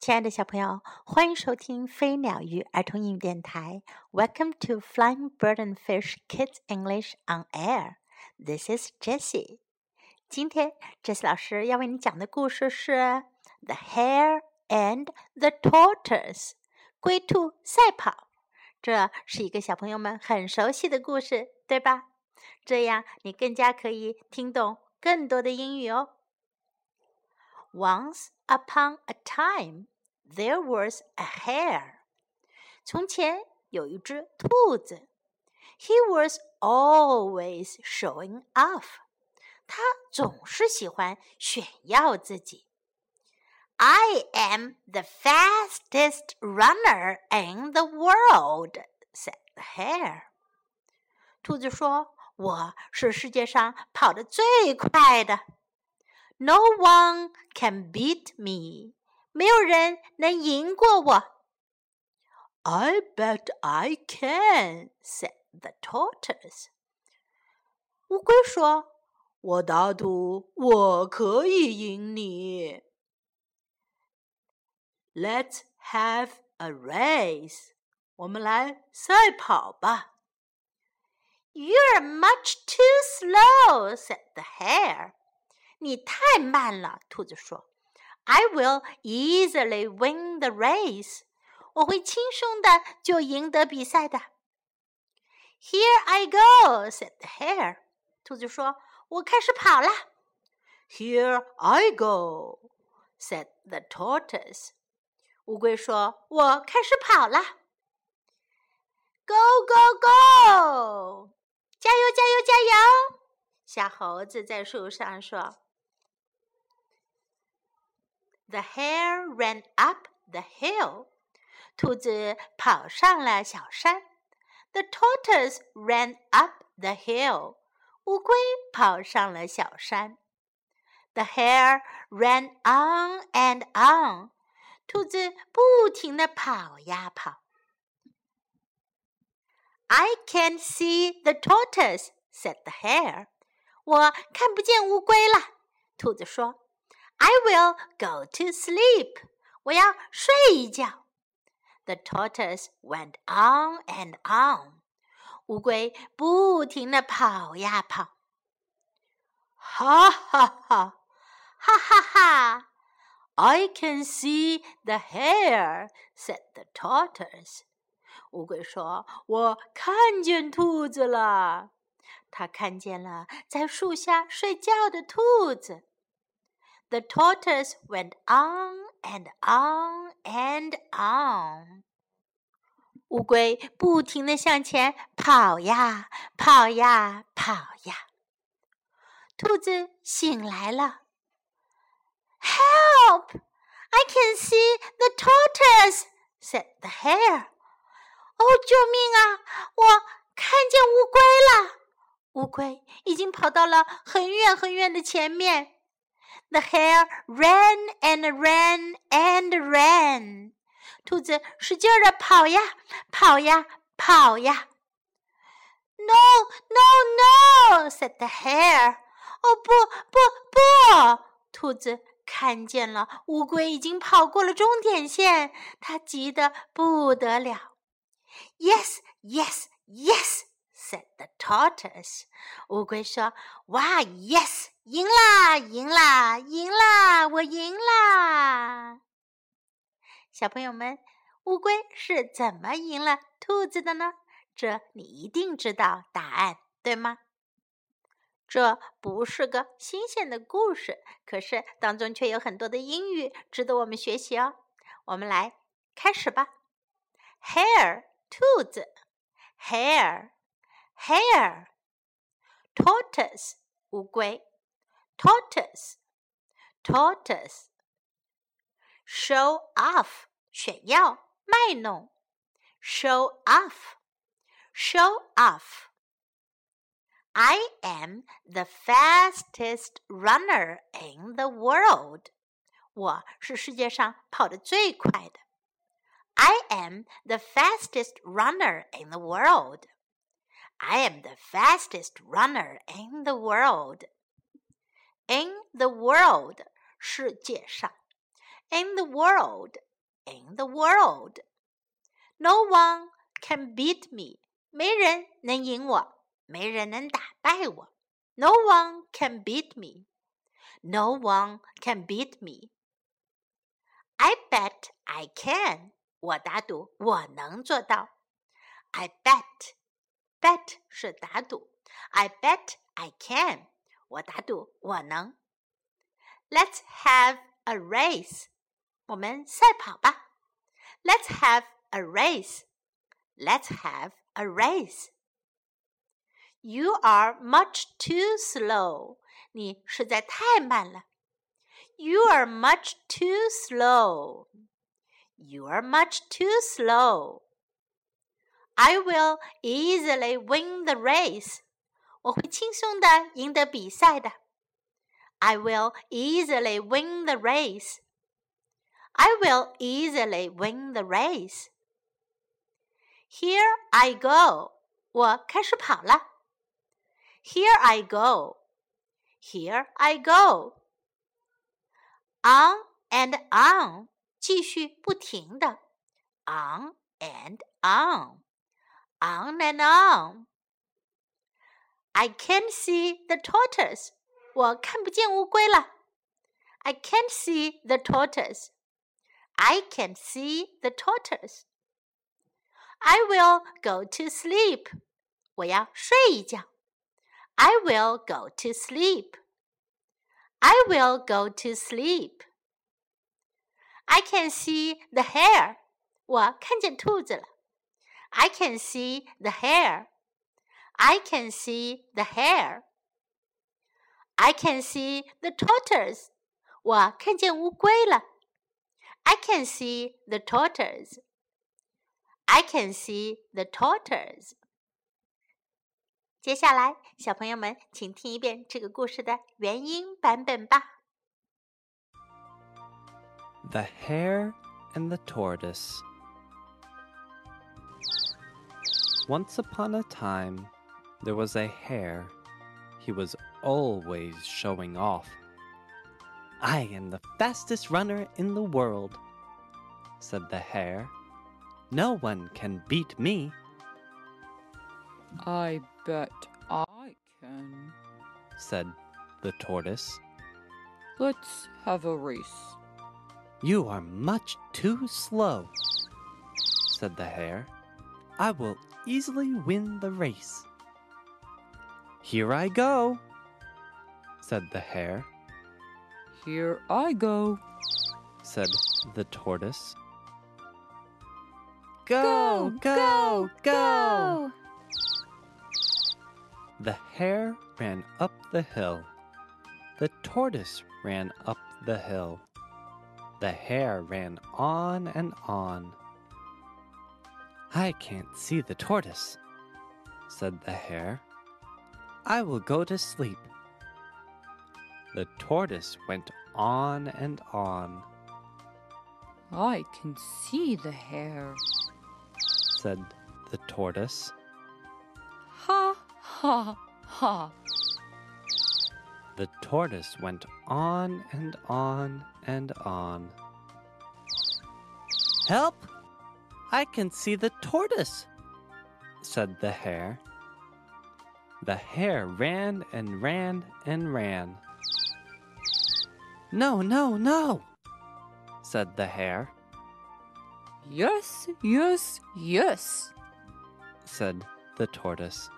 亲爱的小朋友，欢迎收听飞鸟鱼儿童英语电台。Welcome to Flying Bird and Fish Kids English on Air. This is Jessie. 今天，Jessie 老师要为你讲的故事是《The Hare and the Tortoise》龟兔赛跑。这是一个小朋友们很熟悉的故事，对吧？这样你更加可以听懂更多的英语哦。Once upon a time, there was a hare. 从前有一只兔子。He was always showing off. 他总是喜欢炫耀自己。I am the fastest runner in the world, said the hare. 兔子说：“我是世界上跑得最快的。” No one can beat me. 没有人能赢过我。I bet I can," said the tortoise. 乌龟说：“我打赌我可以赢你。” Let's have a race. 我们来赛跑吧。You're much too slow," said the hare. 你太慢了，兔子说。I will easily win the race。我会轻松的就赢得比赛的。Here I go," said the hare。兔子说：“我开始跑了。” Here I go," said the tortoise。乌龟说：“我开始跑了。” Go go go！加油加油加油！小猴子在树上说。The hare ran up the hill. 兔子跑上了小山。The tortoise ran up the hill. 乌龟跑上了小山。The hare ran on and on. 兔子不停地跑呀跑。I can't see the tortoise," said the hare. 我看不见乌龟了。兔子说。 I will go to sleep. 我要睡一觉。The tortoise went on and on. 乌龟不停地跑呀跑。哈哈哈，哈哈哈！I can see the hare," said the tortoise. 乌龟说：“我看见兔子了。”它看见了在树下睡觉的兔子。 The tortoise went on and on and on. 乌龟不停地向前跑呀跑呀跑呀。兔子醒来了。Help! I can see the tortoise," said the hare. 哦，救命啊！我看见乌龟了。乌龟已经跑到了很远很远的前面。The hare ran and ran and ran. 兔子使劲的跑呀跑呀跑呀。No, no, no! said the hare. 哦不不不！兔子看见了乌龟已经跑过了终点线，它急得不得了。Yes, yes, yes! said the tortoise. 乌龟说：“哇，yes，赢啦，赢啦，赢啦，我赢啦！”小朋友们，乌龟是怎么赢了兔子的呢？这你一定知道答案，对吗？这不是个新鲜的故事，可是当中却有很多的英语值得我们学习哦。我们来开始吧。Hare，兔子，Hare。hare tortoise 乌龟 tortoise tortoise show off 炫耀卖弄 show off show off I am the fastest runner in the world. 我是世界上跑得最快的。I am the fastest runner in the world. I am the fastest runner in the world. In the world, 世界上。In the world in the world. No one can beat me. 没人能赢我，没人能打败我。No one can beat me. No one can beat me. I bet I can. 我打赌我能做到。I bet. Bet 是打赌。I bet I can. 我打赌我能。Let's have a race. 我们赛跑吧。Let's have a race. Let's have a race. You are much too slow. 你实在太慢了。You are much too slow. You are much too slow. I will easily win the race. 我会轻松的赢得比赛的。I will easily win the race. I will easily win the race. Here I go. 我开始跑了。here I go. Here I go. On and on，继续不停的。On and on, on and on. I can't see the tortoise. 我看不见乌龟了。I can't see the tortoise. I can't see the tortoise. I will go to sleep. 我要睡一觉。I will go to sleep. I will go to sleep. I can see the hare. 我看见兔子了。I can see the hare. I can see the hare. I can see the tortoise. 我看见乌龟了。I can see the tortoise. I can see the tortoise. 接下来，小朋友们，请听一遍这个故事的原音版本吧。The Hare and the Tortoise. Once upon a time, there was a hare. He was always showing off. I am the fastest runner in the world, said the hare. No one can beat me. I bet I can, said the tortoise. Let's have a race. You are much too slow, said the hare. I will easily win the race. Here I go, said the hare. Here I go, said the tortoise. Go, go, go! go. The hare ran up the hill. The tortoise ran up the hill. The hare ran on and on. I can't see the tortoise, said the hare. I will go to sleep. The tortoise went on and on. I can see the hare, said the tortoise. Ha ha, ha. The tortoise went on and on and on. Help! I can see the tortoise, said the hare. The hare ran and ran and ran. No, no, no, said the hare. Yes, yes, yes, said the tortoise.